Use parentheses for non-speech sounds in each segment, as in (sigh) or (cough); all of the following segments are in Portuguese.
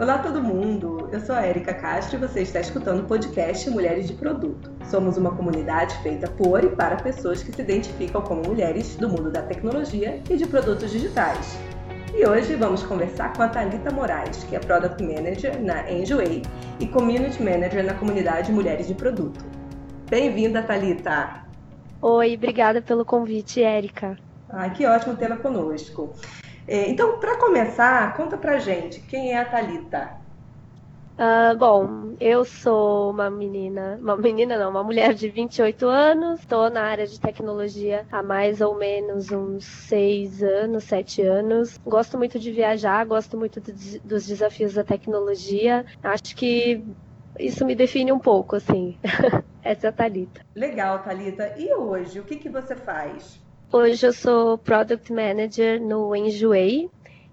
Olá todo mundo, eu sou a Erika Castro e você está escutando o podcast Mulheres de Produto. Somos uma comunidade feita por e para pessoas que se identificam como mulheres do mundo da tecnologia e de produtos digitais. E hoje vamos conversar com a Talita Moraes, que é Product Manager na Enjoy e Community Manager na comunidade Mulheres de Produto. Bem-vinda, Talita. Oi, obrigada pelo convite, Érica. Ah, que ótimo tê-la conosco. É, então, para começar, conta pra gente quem é a Talita. Uh, bom, eu sou uma menina, uma menina não, uma mulher de 28 anos, estou na área de tecnologia há mais ou menos uns 6 anos, 7 anos. Gosto muito de viajar, gosto muito do, dos desafios da tecnologia. Acho que isso me define um pouco, assim. (laughs) Essa é a Thalita. Legal, Thalita. E hoje, o que, que você faz? Hoje eu sou Product Manager no Enjoei,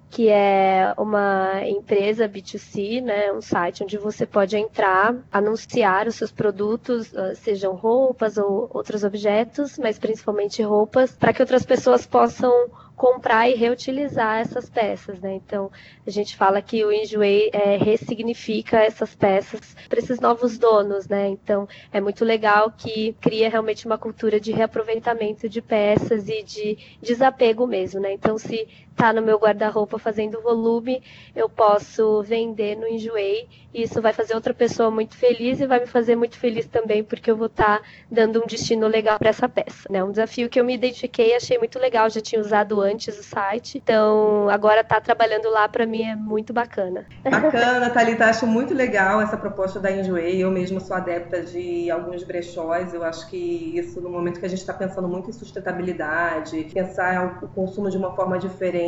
que é uma empresa B2C, né, um site onde você pode entrar, anunciar os seus produtos, ah, sejam roupas ou outros objetos, mas principalmente roupas, para que outras pessoas possam comprar e reutilizar essas peças, né? Então, a gente fala que o Enjoei é, ressignifica essas peças para esses novos donos, né? Então, é muito legal que cria realmente uma cultura de reaproveitamento de peças e de desapego mesmo, né? Então, se tá no meu guarda-roupa fazendo volume, eu posso vender no Enjoei e isso vai fazer outra pessoa muito feliz e vai me fazer muito feliz também porque eu vou estar tá dando um destino legal para essa peça, né? Um desafio que eu me identifiquei, achei muito legal, já tinha usado antes o site, então agora tá trabalhando lá para mim é muito bacana. Bacana, Thalita, acho muito legal essa proposta da Enjoei, eu mesma sou adepta de alguns brechós, eu acho que isso no momento que a gente está pensando muito em sustentabilidade, pensar o consumo de uma forma diferente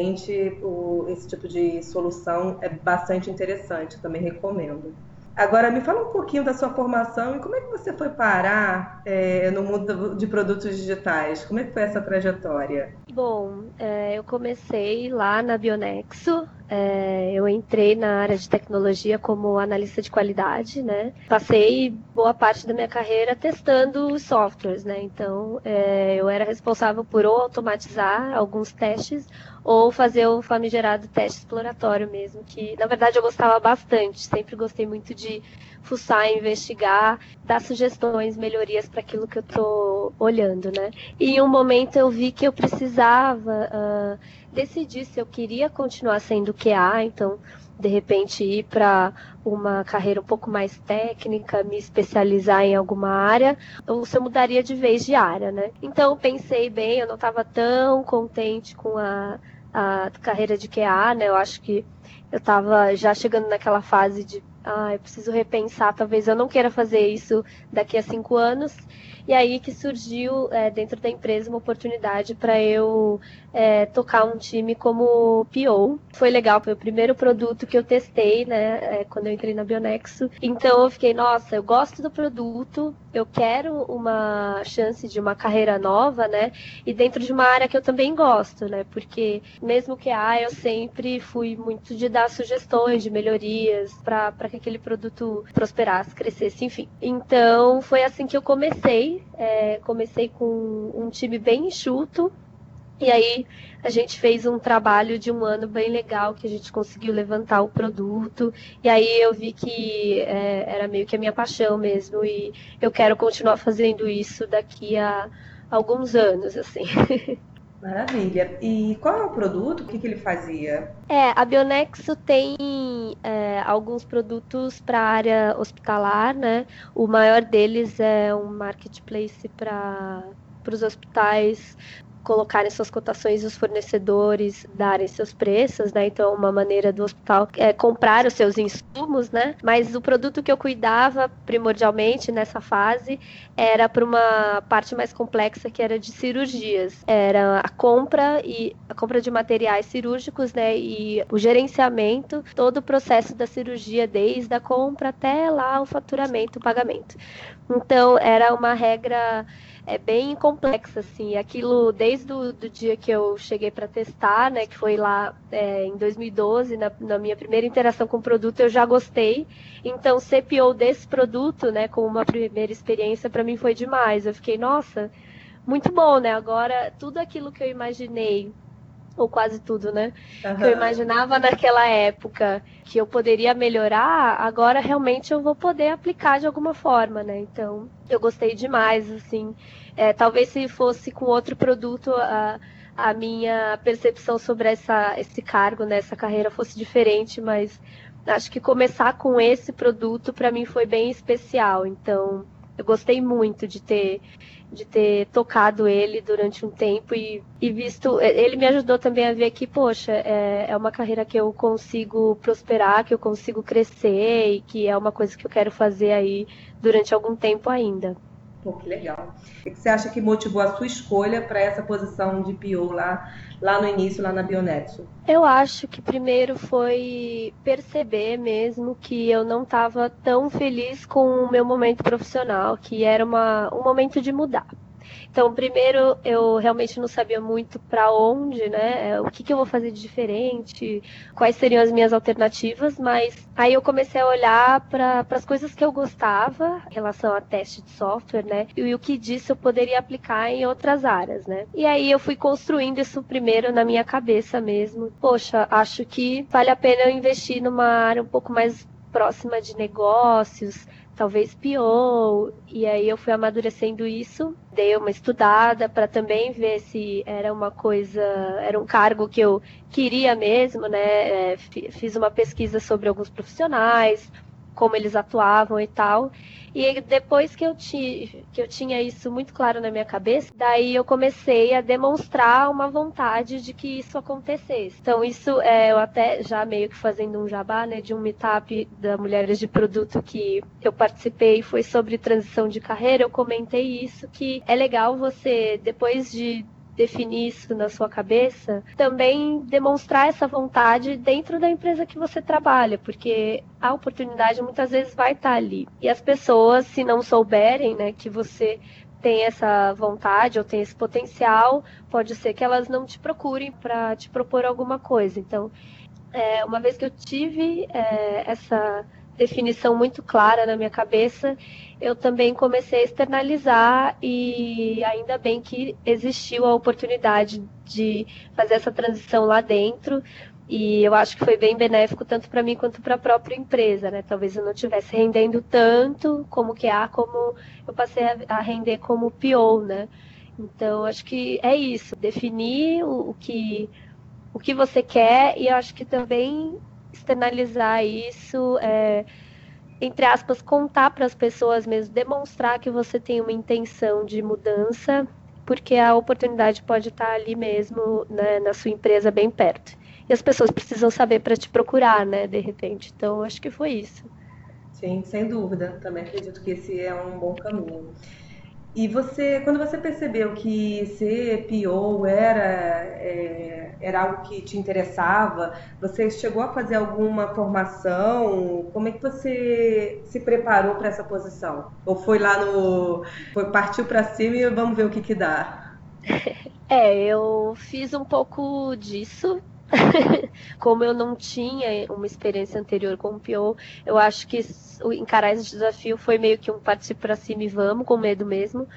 o, esse tipo de solução é bastante interessante, também recomendo. Agora, me fala um pouquinho da sua formação e como é que você foi parar é, no mundo de produtos digitais? Como é que foi essa trajetória? Bom, é, eu comecei lá na Bionexo. É, eu entrei na área de tecnologia como analista de qualidade, né? Passei boa parte da minha carreira testando softwares, né? Então, é, eu era responsável por automatizar alguns testes ou fazer o famigerado teste exploratório mesmo, que na verdade eu gostava bastante, sempre gostei muito de fuçar, investigar, dar sugestões, melhorias para aquilo que eu estou olhando, né? E em um momento eu vi que eu precisava uh, decidir se eu queria continuar sendo QA, então de repente ir para uma carreira um pouco mais técnica, me especializar em alguma área, ou se eu mudaria de vez de área, né? Então pensei bem, eu não estava tão contente com a, a carreira de QA, né? Eu acho que eu estava já chegando naquela fase de ah, eu preciso repensar, talvez eu não queira fazer isso daqui a cinco anos. E aí que surgiu é, dentro da empresa uma oportunidade para eu é, tocar um time como PO. Foi legal, foi o primeiro produto que eu testei, né, é, quando eu entrei na Bionexo. Então eu fiquei, nossa, eu gosto do produto, eu quero uma chance de uma carreira nova, né, e dentro de uma área que eu também gosto, né, porque mesmo que a eu sempre fui muito de dar sugestões de melhorias para que aquele produto prosperasse, crescesse, enfim. Então foi assim que eu comecei é, comecei com um time bem enxuto, e aí a gente fez um trabalho de um ano bem legal que a gente conseguiu levantar o produto. E aí eu vi que é, era meio que a minha paixão mesmo. E eu quero continuar fazendo isso daqui a alguns anos, assim. (laughs) Maravilha. E qual é o produto? O que, que ele fazia? É, a Bionexo tem é, alguns produtos para a área hospitalar, né? O maior deles é um marketplace para os hospitais colocarem suas cotações e os fornecedores darem seus preços, né? Então, uma maneira do hospital é comprar os seus insumos, né? Mas o produto que eu cuidava primordialmente nessa fase era para uma parte mais complexa que era de cirurgias. Era a compra e a compra de materiais cirúrgicos, né? E o gerenciamento, todo o processo da cirurgia, desde a compra até lá o faturamento, o pagamento. Então, era uma regra é bem complexa, assim. Aquilo, desde o do dia que eu cheguei para testar, né, que foi lá é, em 2012, na, na, minha primeira interação com o produto, eu já gostei. Então, CPO desse produto, né, como uma primeira experiência, para mim foi demais. Eu fiquei, nossa, muito bom, né? Agora, tudo aquilo que eu imaginei ou quase tudo, né? Uhum. Que eu imaginava naquela época que eu poderia melhorar, agora realmente eu vou poder aplicar de alguma forma, né? Então, eu gostei demais, assim. É, talvez se fosse com outro produto, a, a minha percepção sobre essa, esse cargo, né, essa carreira fosse diferente, mas acho que começar com esse produto para mim foi bem especial. Então, eu gostei muito de ter de ter tocado ele durante um tempo e, e visto. Ele me ajudou também a ver que, poxa, é, é uma carreira que eu consigo prosperar, que eu consigo crescer e que é uma coisa que eu quero fazer aí durante algum tempo ainda. Pô, que legal. O que você acha que motivou a sua escolha para essa posição de PO lá, lá no início, lá na Bionetso? Eu acho que primeiro foi perceber mesmo que eu não estava tão feliz com o meu momento profissional, que era uma, um momento de mudar. Então, primeiro, eu realmente não sabia muito para onde, né? É, o que, que eu vou fazer de diferente, quais seriam as minhas alternativas, mas aí eu comecei a olhar para as coisas que eu gostava em relação a teste de software, né? E o que disso eu poderia aplicar em outras áreas, né? E aí eu fui construindo isso primeiro na minha cabeça mesmo. Poxa, acho que vale a pena eu investir numa área um pouco mais próxima de negócios, talvez pior. E aí eu fui amadurecendo isso, dei uma estudada para também ver se era uma coisa, era um cargo que eu queria mesmo, né? É, fiz uma pesquisa sobre alguns profissionais, como eles atuavam e tal. E depois que eu, ti, que eu tinha isso muito claro na minha cabeça, daí eu comecei a demonstrar uma vontade de que isso acontecesse. Então, isso é, eu até já meio que fazendo um jabá, né, de um meetup da Mulheres de Produto que eu participei, foi sobre transição de carreira. Eu comentei isso, que é legal você, depois de definir isso na sua cabeça, também demonstrar essa vontade dentro da empresa que você trabalha, porque a oportunidade muitas vezes vai estar ali. E as pessoas, se não souberem, né, que você tem essa vontade ou tem esse potencial, pode ser que elas não te procurem para te propor alguma coisa. Então, é, uma vez que eu tive é, essa definição muito clara na minha cabeça, eu também comecei a externalizar e ainda bem que existiu a oportunidade de fazer essa transição lá dentro. E eu acho que foi bem benéfico tanto para mim quanto para a própria empresa, né? Talvez eu não estivesse rendendo tanto como QA, como eu passei a, render como PO, né? Então, acho que é isso, definir o, o que o que você quer e eu acho que também externalizar isso, é, entre aspas, contar para as pessoas mesmo, demonstrar que você tem uma intenção de mudança, porque a oportunidade pode estar ali mesmo, né, na sua empresa, bem perto. E as pessoas precisam saber para te procurar, né, de repente. Então, acho que foi isso. Sim, sem dúvida. Também acredito que esse é um bom caminho. E você, quando você percebeu que ser PO era, é, era algo que te interessava, você chegou a fazer alguma formação? Como é que você se preparou para essa posição? Ou foi lá no. Foi, partiu para cima e vamos ver o que, que dá? (laughs) É, eu fiz um pouco disso. (laughs) Como eu não tinha uma experiência anterior com o PO, eu acho que encarar esse desafio foi meio que um partir para cima e vamos, com medo mesmo.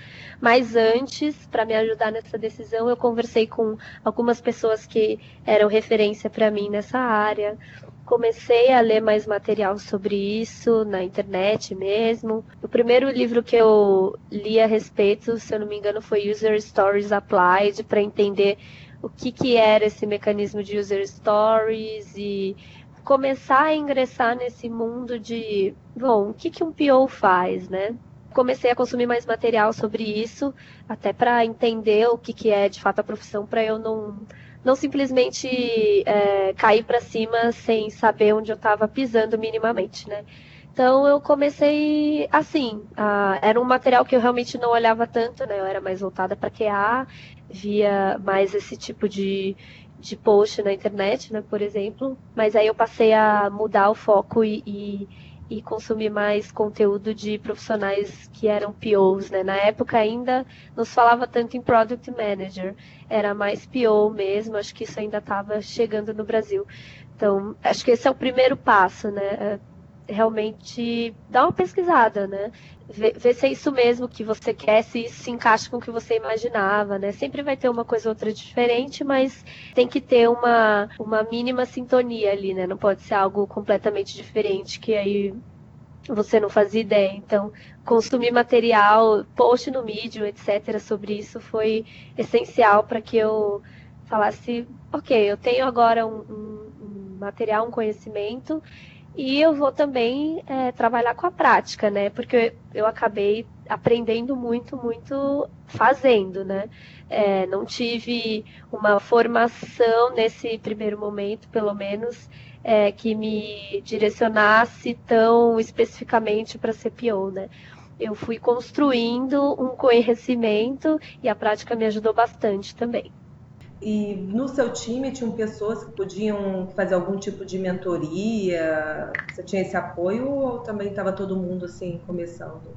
Mas antes, para me ajudar nessa decisão, eu conversei com algumas pessoas que eram referência para mim nessa área. Comecei a ler mais material sobre isso na internet mesmo. O primeiro livro que eu li a respeito, se eu não me engano, foi User Stories Applied, para entender o que, que era esse mecanismo de user stories e começar a ingressar nesse mundo de, bom, o que, que um PO faz, né? Comecei a consumir mais material sobre isso, até para entender o que, que é de fato a profissão, para eu não, não simplesmente é, cair para cima sem saber onde eu estava pisando minimamente, né? Então eu comecei assim, era um material que eu realmente não olhava tanto, né? Eu era mais voltada para QA, via mais esse tipo de, de post na internet, né, por exemplo. Mas aí eu passei a mudar o foco e, e, e consumir mais conteúdo de profissionais que eram POs, né? Na época ainda não se falava tanto em Product Manager, era mais PO mesmo, acho que isso ainda estava chegando no Brasil. Então, acho que esse é o primeiro passo, né? realmente dar uma pesquisada, né? Ver, se é isso mesmo que você quer, se isso se encaixa com o que você imaginava, né? Sempre vai ter uma coisa ou outra diferente, mas tem que ter uma, uma mínima sintonia ali, né? Não pode ser algo completamente diferente, que aí você não fazia ideia. Então, consumir material, post no Medium, etc., sobre isso foi essencial para que eu falasse: ok, eu tenho agora um, um, um material, um conhecimento, e eu vou também é, trabalhar com a prática, né? Porque eu, acabei aprendendo muito, muito fazendo, né? É, não tive uma formação nesse primeiro momento, pelo menos, é, que me direcionasse tão especificamente para CPO, né? Eu fui construindo um conhecimento e a prática me ajudou bastante também. E no seu time tinham pessoas que podiam fazer algum tipo de mentoria? Você tinha esse apoio ou também estava todo mundo assim começando?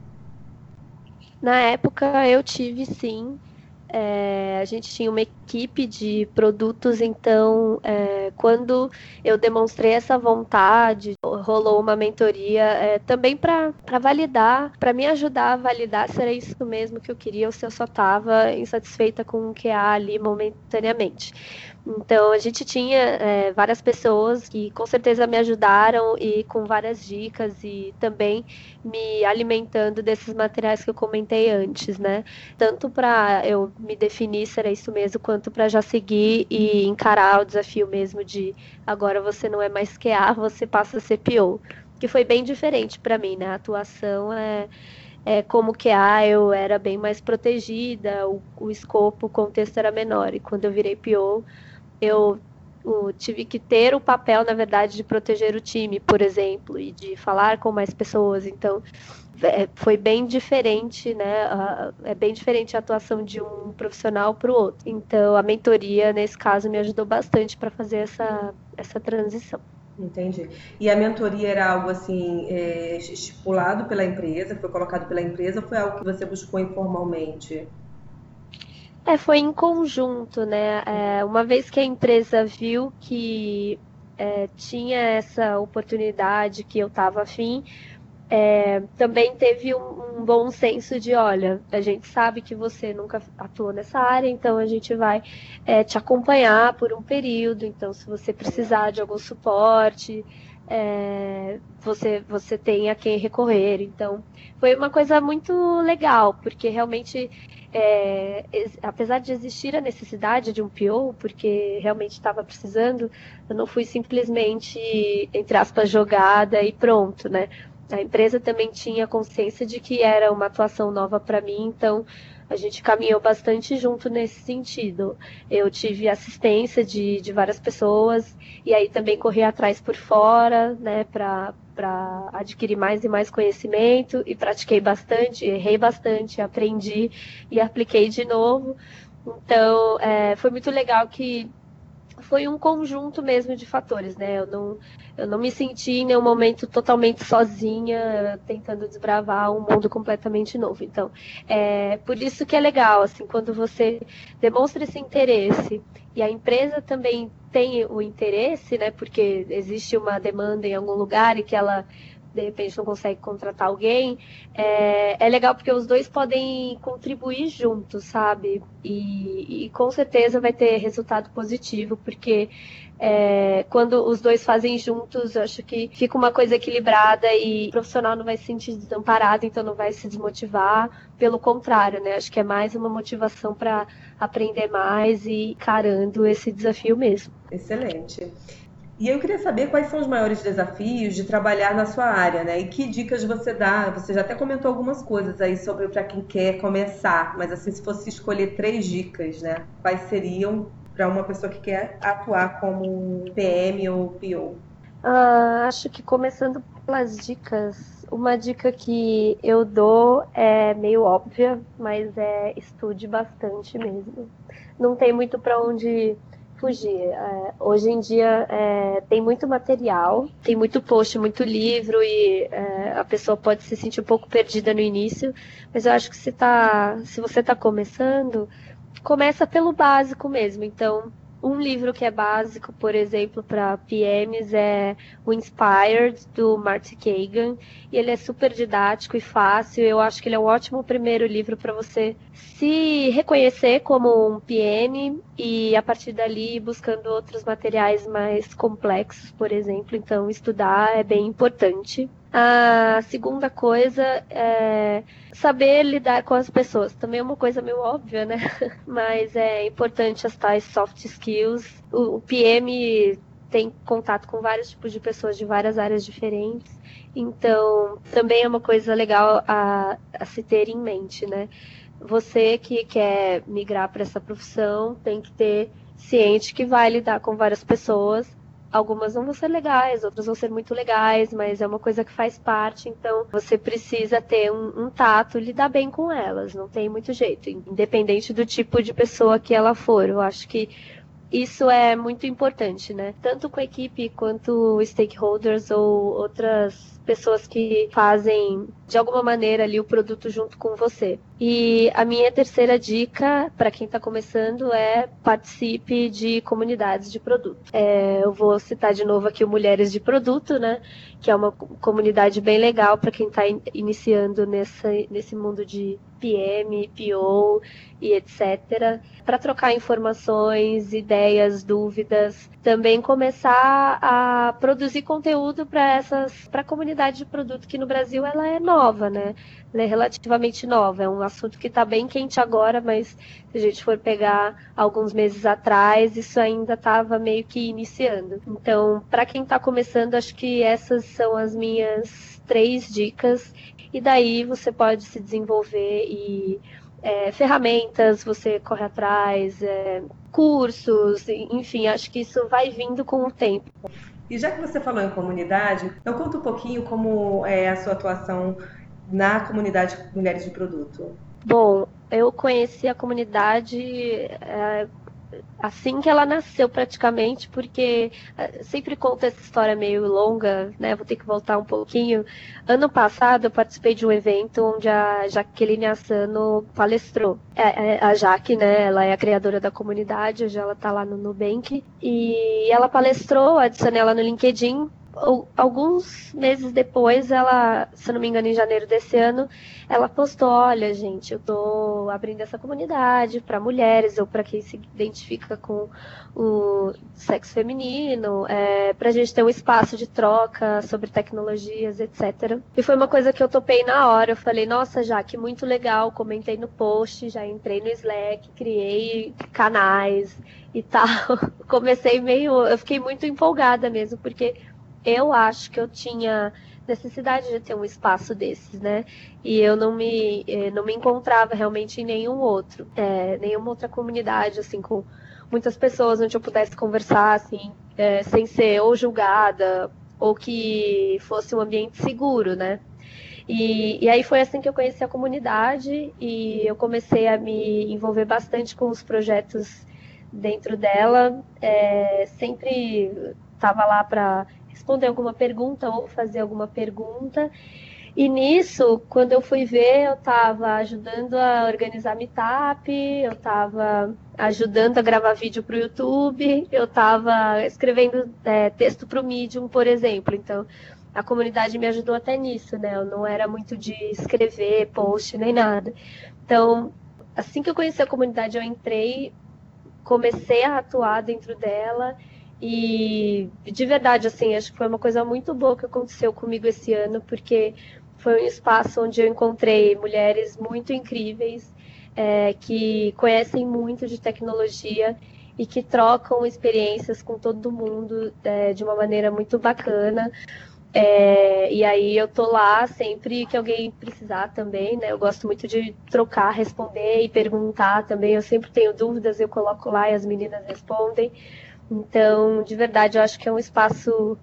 Na época eu tive sim. É, a gente tinha uma equipe de produtos, então é, quando eu demonstrei essa vontade, rolou uma mentoria é, também para validar, para me ajudar a validar se era isso mesmo que eu queria ou se eu só estava insatisfeita com o que há ali momentaneamente. Então a gente tinha é, várias pessoas que com certeza me ajudaram e com várias dicas e também me alimentando desses materiais que eu comentei antes, né? Tanto para eu me definir se era isso mesmo, quanto para já seguir e encarar o desafio mesmo de agora você não é mais QA, você passa a ser PO, que foi bem diferente para mim, né? A atuação é é, como QA eu era bem mais protegida, o, o escopo, o contexto era menor. E quando eu virei PO, eu tive que ter o papel, na verdade, de proteger o time, por exemplo, e de falar com mais pessoas. Então, é, foi bem diferente, né? é bem diferente a atuação de um profissional para o outro. Então, a mentoria, nesse caso, me ajudou bastante para fazer essa, essa transição. Entendi. E a mentoria era algo assim é, estipulado pela empresa, foi colocado pela empresa, ou foi algo que você buscou informalmente? É, foi em conjunto, né? É, uma vez que a empresa viu que é, tinha essa oportunidade que eu estava afim, é, também teve um, um, bom senso de, olha, a gente sabe que você nunca atuou nessa área, então a gente vai é, te acompanhar por um período. Então, se você precisar de algum suporte, é, você, você tem a quem recorrer. Então, foi uma coisa muito legal, porque realmente é, apesar de existir a necessidade de um PO, porque realmente estava precisando, eu não fui simplesmente, entre aspas, jogada e pronto, né? A empresa também tinha consciência de que era uma atuação nova para mim, então a gente caminhou bastante junto nesse sentido. Eu tive assistência de, de várias pessoas e aí também corri atrás por fora, né, para para adquirir mais e mais conhecimento e pratiquei bastante, errei bastante, aprendi e apliquei de novo. Então, é, foi muito legal que foi um conjunto mesmo de fatores, né? Eu não, eu não me senti em nenhum momento totalmente sozinha, tentando desbravar um mundo completamente novo. Então, é por isso que é legal, assim, quando você demonstra esse interesse e a empresa também tem o interesse, né? Porque existe uma demanda em algum lugar e que ela de repente não consegue contratar alguém, é, é legal porque os dois podem contribuir juntos, sabe? E, e com certeza vai ter resultado positivo, porque é, quando os dois fazem juntos, eu acho que fica uma coisa equilibrada e o profissional não vai se sentir desamparado, então não vai se desmotivar. Pelo contrário, né? Acho que é mais uma motivação para aprender mais e encarando esse desafio mesmo. Excelente. E eu queria saber quais são os maiores desafios de trabalhar na sua área, né? E que dicas você dá? Você já até comentou algumas coisas aí sobre para quem quer começar, mas assim, se fosse escolher três dicas, né? Quais seriam para uma pessoa que quer atuar como PM ou PO? Uh, acho que começando pelas dicas, uma dica que eu dou é meio óbvia, mas é estude bastante mesmo. Não tem muito para onde fugir. É, hoje em dia é, tem muito material, tem muito post, muito livro e é, a pessoa pode se sentir um pouco perdida no início, mas eu acho que se, tá, se você está começando, começa pelo básico mesmo. Então, Um livro que é básico, por exemplo, para PMs é o Inspired, do Marty Kagan. E ele é super didático e fácil. Eu acho que ele é um ótimo primeiro livro para você se reconhecer como um PM e, a partir dali, buscando outros materiais mais complexos, por exemplo. Então, estudar é bem importante. A segunda coisa é saber lidar com as pessoas. Também é uma coisa meio óbvia, né? (laughs) Mas é importante as tais soft skills. O, PM tem contato com vários tipos de pessoas de várias áreas diferentes. Então, também é uma coisa legal a, a se ter em mente, né? Você que quer migrar para essa profissão tem que ter ciente que vai lidar com várias pessoas algumas não vão ser legais, outras vão ser muito legais, mas é uma coisa que faz parte, então você precisa ter um, um tato, lidar bem com elas, não tem muito jeito, independente do tipo de pessoa que ela for. Eu acho que isso é muito importante, né? Tanto com a equipe quanto stakeholders ou outras pessoas que fazem de alguma maneira ali o produto junto com você. E a minha terceira dica para quem está começando é participe de comunidades de produto. É, eu vou citar de novo aqui o Mulheres de Produto, né? Que é uma comunidade bem legal para quem está iniciando nessa, nesse mundo de PM, PO e etc. Para trocar informações, ideias, dúvidas, também começar a produzir conteúdo para essas, para a comunidade de produto que no Brasil ela é nova, né? Ela é relativamente nova. É um assunto que está bem quente agora, mas se a gente for pegar alguns meses atrás, isso ainda estava meio que iniciando. Então, para quem está começando, acho que essas são as minhas três dicas. E daí você pode se desenvolver e é, ferramentas, você corre atrás, é, cursos, enfim, acho que isso vai vindo com o tempo. E já que você falou em comunidade, então conta um pouquinho como é a sua atuação na comunidade Mulheres de Produto. Bom, eu conheci a comunidade é, assim que ela nasceu praticamente, porque eh, sempre conta essa história meio longa, né? Vou ter que voltar um pouquinho. Ano passado eu participei de um evento onde a Jaqueline Assano palestrou. É, é, a Jaque, né? Ela é a criadora da comunidade, hoje ela está lá no Nubank. E ela palestrou, adicionei ela no LinkedIn alguns meses depois, ela, se não me engano, em janeiro desse ano, ela postou: Olha, gente, eu tô abrindo essa comunidade para mulheres ou para quem se identifica com o sexo feminino, é, para a gente ter um espaço de troca sobre tecnologias, etc. E foi uma coisa que eu topei na hora. Eu falei: Nossa, já que muito legal. Comentei no post, já entrei no Slack, criei canais e tal. (laughs) Comecei meio. Eu fiquei muito empolgada mesmo, porque eu acho que eu tinha necessidade de ter um espaço desses, né? E eu não me, eh, não me encontrava realmente em nenhum outro, é, nenhuma outra comunidade, assim, com muitas pessoas onde eu pudesse conversar, assim, é, sem ser ou julgada, ou que fosse um ambiente seguro, né? E, e aí foi assim que eu conheci a comunidade e eu comecei a me envolver bastante com os projetos dentro dela. É, sempre estava lá para responder alguma pergunta ou fazer alguma pergunta. E nisso, quando eu fui ver, eu estava ajudando a organizar meetup, eu estava ajudando a gravar vídeo para o YouTube, eu estava escrevendo é, texto para o Medium, por exemplo. Então, a comunidade me ajudou até nisso, né? Eu não era muito de escrever post nem nada. Então, assim que eu conheci a comunidade, eu entrei, comecei a atuar dentro dela e de verdade, assim, acho que foi uma coisa muito boa que aconteceu comigo esse ano, porque foi um espaço onde eu encontrei mulheres muito incríveis, é, que conhecem muito de tecnologia e que trocam experiências com todo mundo é, de uma maneira muito bacana. É, e aí eu tô lá sempre que alguém precisar também, né? Eu gosto muito de trocar, responder e perguntar também. Eu sempre tenho dúvidas, eu coloco lá e as meninas respondem. Então, de verdade, eu acho que é um espaço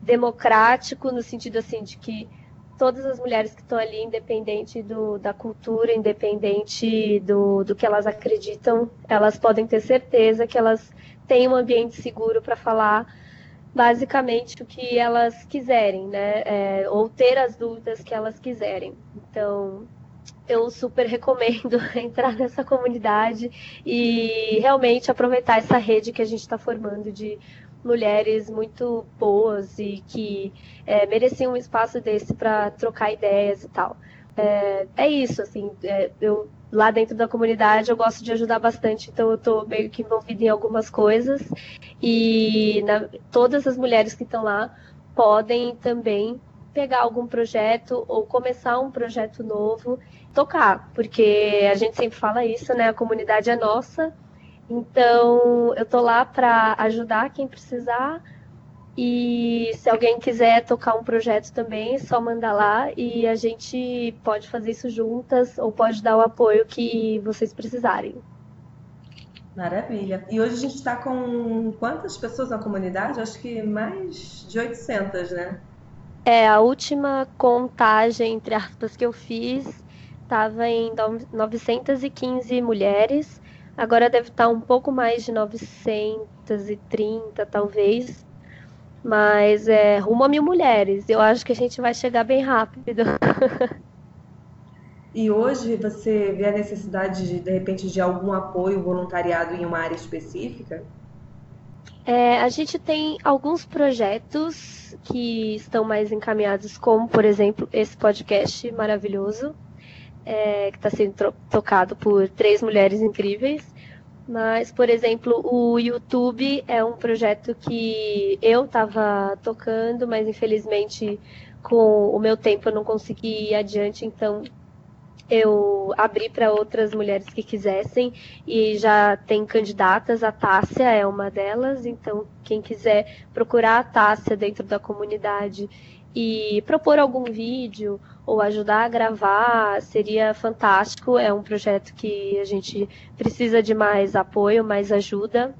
democrático no sentido assim de que todas as mulheres que estão ali, independente do, da cultura, independente do, do que elas acreditam, elas podem ter certeza que elas têm um ambiente seguro para falar basicamente o que elas quiserem, né? É, ou ter as dúvidas que elas quiserem. Então, eu super recomendo (laughs) entrar nessa comunidade e realmente aproveitar essa rede que a gente está formando de mulheres muito boas e que é, mereciam um espaço desse para trocar ideias e tal. É, é isso, assim, é, eu lá dentro da comunidade eu gosto de ajudar bastante, então eu estou meio que envolvida em algumas coisas e na, todas as mulheres que estão lá podem também pegar algum projeto ou começar um projeto novo, tocar, porque a gente sempre fala isso, né? A comunidade é nossa, então eu tô lá para ajudar quem precisar. E se alguém quiser tocar um projeto também, é só mandar lá e a gente pode fazer isso juntas ou pode dar o apoio que vocês precisarem. Maravilha. E hoje a gente está com quantas pessoas na comunidade? Acho que mais de 800, né? É, a última contagem, entre aspas, que eu fiz estava em 915 mulheres. Agora deve estar um pouco mais de 930, talvez. Mas é rumo a mil mulheres. Eu acho que a gente vai chegar bem rápido. (laughs) E hoje você vê a necessidade de, de repente, de algum apoio voluntariado em uma área específica? É, a gente tem alguns projetos que estão mais encaminhados, como, por exemplo, esse podcast maravilhoso, é, que está sendo tocado por três mulheres incríveis. Mas, por exemplo, o YouTube é um projeto que eu estava tocando, mas infelizmente com o meu tempo eu não consegui ir adiante, então eu abri para outras mulheres que quisessem e já tem candidatas, a Tássia é uma delas, então quem quiser procurar a Tássia dentro da comunidade e propor algum vídeo ou ajudar a gravar seria fantástico. É um projeto que a gente precisa de mais apoio, mais ajuda.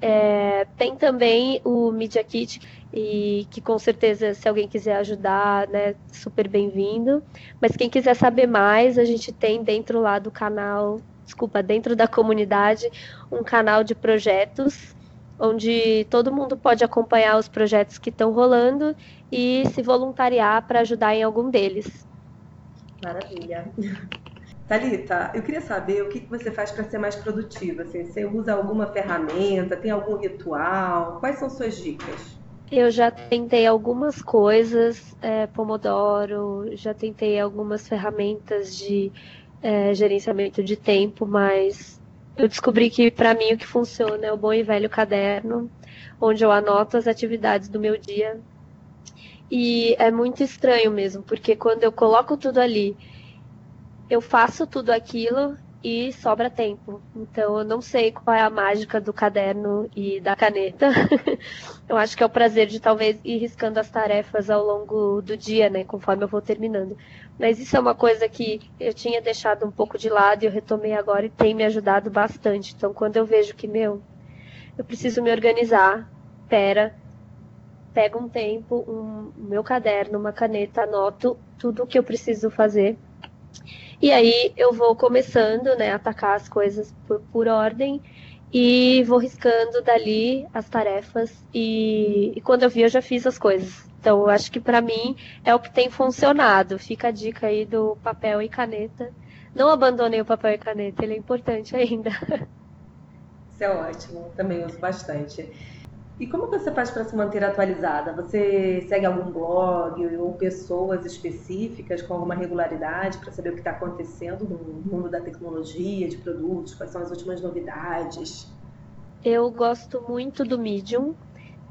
É, tem também o Media Kit, e que com certeza, se alguém quiser ajudar, né, super bem-vindo. Mas quem quiser saber mais, a gente tem dentro lá do canal, desculpa, dentro da comunidade, um canal de projetos, onde todo mundo pode acompanhar os projetos que estão rolando e se voluntariar para ajudar em algum deles. Maravilha. (laughs) Thalita, eu queria saber o que você faz para ser mais produtiva. Assim, você usa alguma ferramenta? Tem algum ritual? Quais são suas dicas? Eu já tentei algumas coisas, é, Pomodoro, já tentei algumas ferramentas de é, gerenciamento de tempo, mas eu descobri que para mim o que funciona é o bom e velho caderno, onde eu anoto as atividades do meu dia. E é muito estranho mesmo, porque quando eu coloco tudo ali eu faço tudo aquilo e sobra tempo. Então eu não sei qual é a mágica do caderno e da caneta. (laughs) eu acho que é o prazer de talvez ir riscando as tarefas ao longo do dia, né, conforme eu vou terminando. Mas isso é uma coisa que eu tinha deixado um pouco de lado e eu retomei agora e tem me ajudado bastante. Então quando eu vejo que meu, eu preciso me organizar, pera, pego um tempo, um meu caderno, uma caneta, anoto tudo o que eu preciso fazer e aí eu vou começando, né, a atacar as coisas por, por ordem e vou riscando dali as tarefas e, e, quando eu vi eu já fiz as coisas. Então eu acho que para mim é o que tem funcionado. Fica a dica aí do papel e caneta. Não abandonei o papel e caneta, ele é importante ainda. Isso é ótimo, também uso bastante. E como você faz para se manter atualizada? Você segue algum blog ou pessoas específicas com alguma regularidade para saber o que está acontecendo no mundo da tecnologia, de produtos, quais são as últimas novidades? Eu gosto muito do Medium.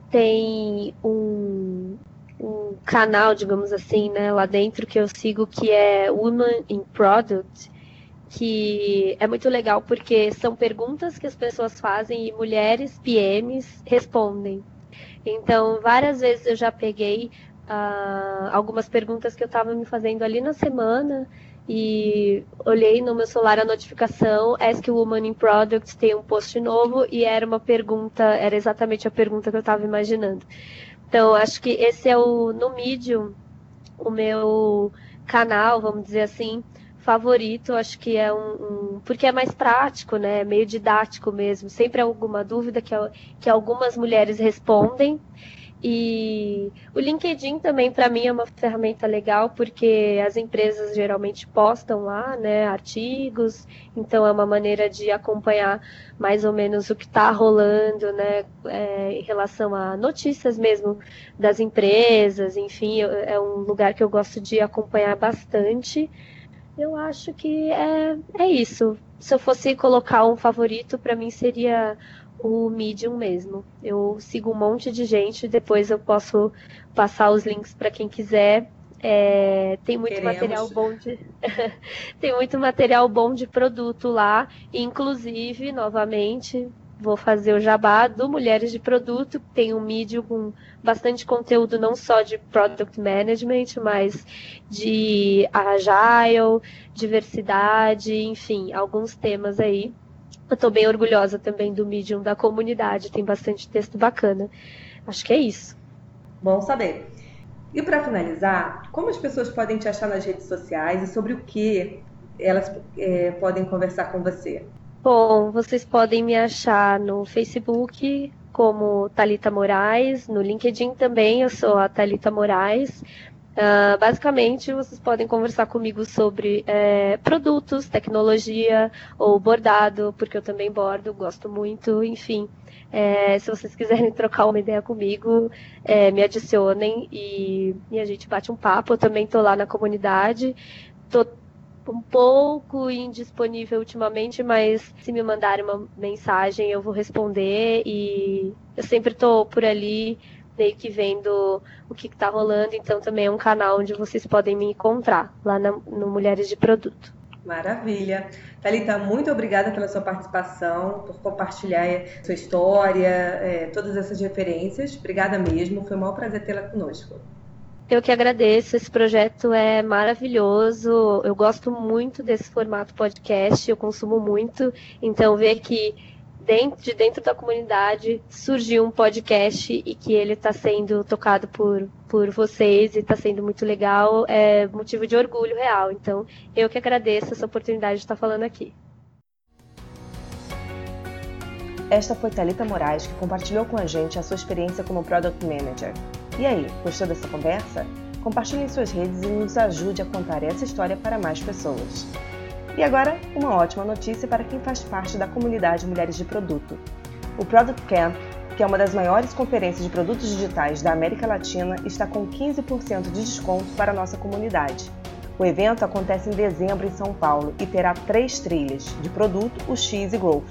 Tem um, um canal, digamos assim, né, lá dentro que eu sigo que é Woman in Product que é muito legal porque são perguntas que as pessoas fazem e mulheres PMs respondem. Então, várias vezes eu já peguei uh, algumas perguntas que eu estava me fazendo ali na semana e olhei no meu celular a notificação Ask Woman in Product tem um post novo e era uma pergunta, era exatamente a pergunta que eu estava imaginando. Então, acho que esse é o no Medium o meu canal, vamos dizer assim, favorito, acho que é um, um, porque é mais prático, né? Meio didático mesmo. Sempre alguma dúvida que, que algumas mulheres respondem E o LinkedIn também para mim é uma ferramenta legal porque as empresas geralmente postam lá, né, artigos, então é uma maneira de acompanhar mais ou menos o que está rolando, né, é, em relação a notícias mesmo das empresas, enfim, é um lugar que eu gosto de acompanhar bastante. Eu acho que é, é isso. Se eu fosse colocar um favorito, para mim seria o Medium mesmo. Eu sigo um monte de gente, depois eu posso passar os links para quem quiser. É, tem muito Queremos. material bom de (laughs) tem muito material bom de produto lá, inclusive novamente vou fazer o jabá do Mulheres de Produto, tem um Medium com bastante conteúdo não só de product management, mas de agile, diversidade, enfim, alguns temas aí eu estou bem orgulhosa também do Medium da comunidade, tem bastante texto bacana. Acho que é isso. Bom saber. E para finalizar, como as pessoas podem te achar nas redes sociais e sobre o que elas é, podem conversar com você? Bom, vocês podem me achar no Facebook como Talita Moraes, no LinkedIn também eu sou a Talita Moraes. Uh, basicamente, vocês podem conversar comigo sobre é, produtos, tecnologia ou bordado, porque eu também bordo, gosto muito, enfim. É, se vocês quiserem (laughs) trocar uma ideia comigo, é, me adicionem e, e, a gente bate um papo. Eu também estou lá na comunidade. Estou um pouco indisponível ultimamente, mas se me mandarem uma mensagem eu vou responder e eu sempre estou por ali meio que vendo o que está rolando, então também é um canal onde vocês podem me encontrar, lá na, no Mulheres de Produto. Maravilha. Thalita, muito obrigada pela sua participação, por compartilhar sua história, é, todas essas referências. Obrigada mesmo, foi um maior prazer tê-la conosco. Eu que agradeço, esse projeto é maravilhoso. Eu gosto muito desse formato podcast, eu consumo muito, então ver que dentro, de dentro da comunidade surgiu um podcast e que ele está sendo tocado por, por vocês e está sendo muito legal, é motivo de orgulho real. Então, eu que agradeço essa oportunidade de estar falando aqui. Esta foi Talita Moraes que compartilhou com a gente a sua experiência como Product Manager. E aí, gostou dessa conversa? Compartilhe em suas redes e nos ajude a contar essa história para mais pessoas. E agora, uma ótima notícia para quem faz parte da comunidade Mulheres de Produto. O Product Camp, que é uma das maiores conferências de produtos digitais da América Latina, está com 15% de desconto para a nossa comunidade. O evento acontece em dezembro em São Paulo e terá três trilhas de produto, o X e Growth.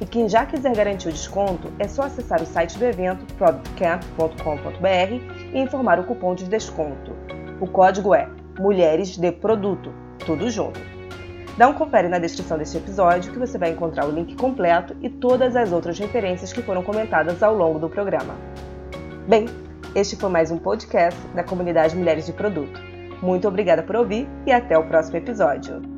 E quem já quiser garantir o desconto, é só acessar o site do evento, productcamp.com.br, e informar o cupom de desconto. O código é Mulheres de Produto, tudo junto. Dá um confere na descrição deste episódio que você vai encontrar o link completo e todas as outras referências que foram comentadas ao longo do programa. Bem, este foi mais um podcast da comunidade Mulheres de Produto. Muito obrigada por ouvir e até o próximo episódio.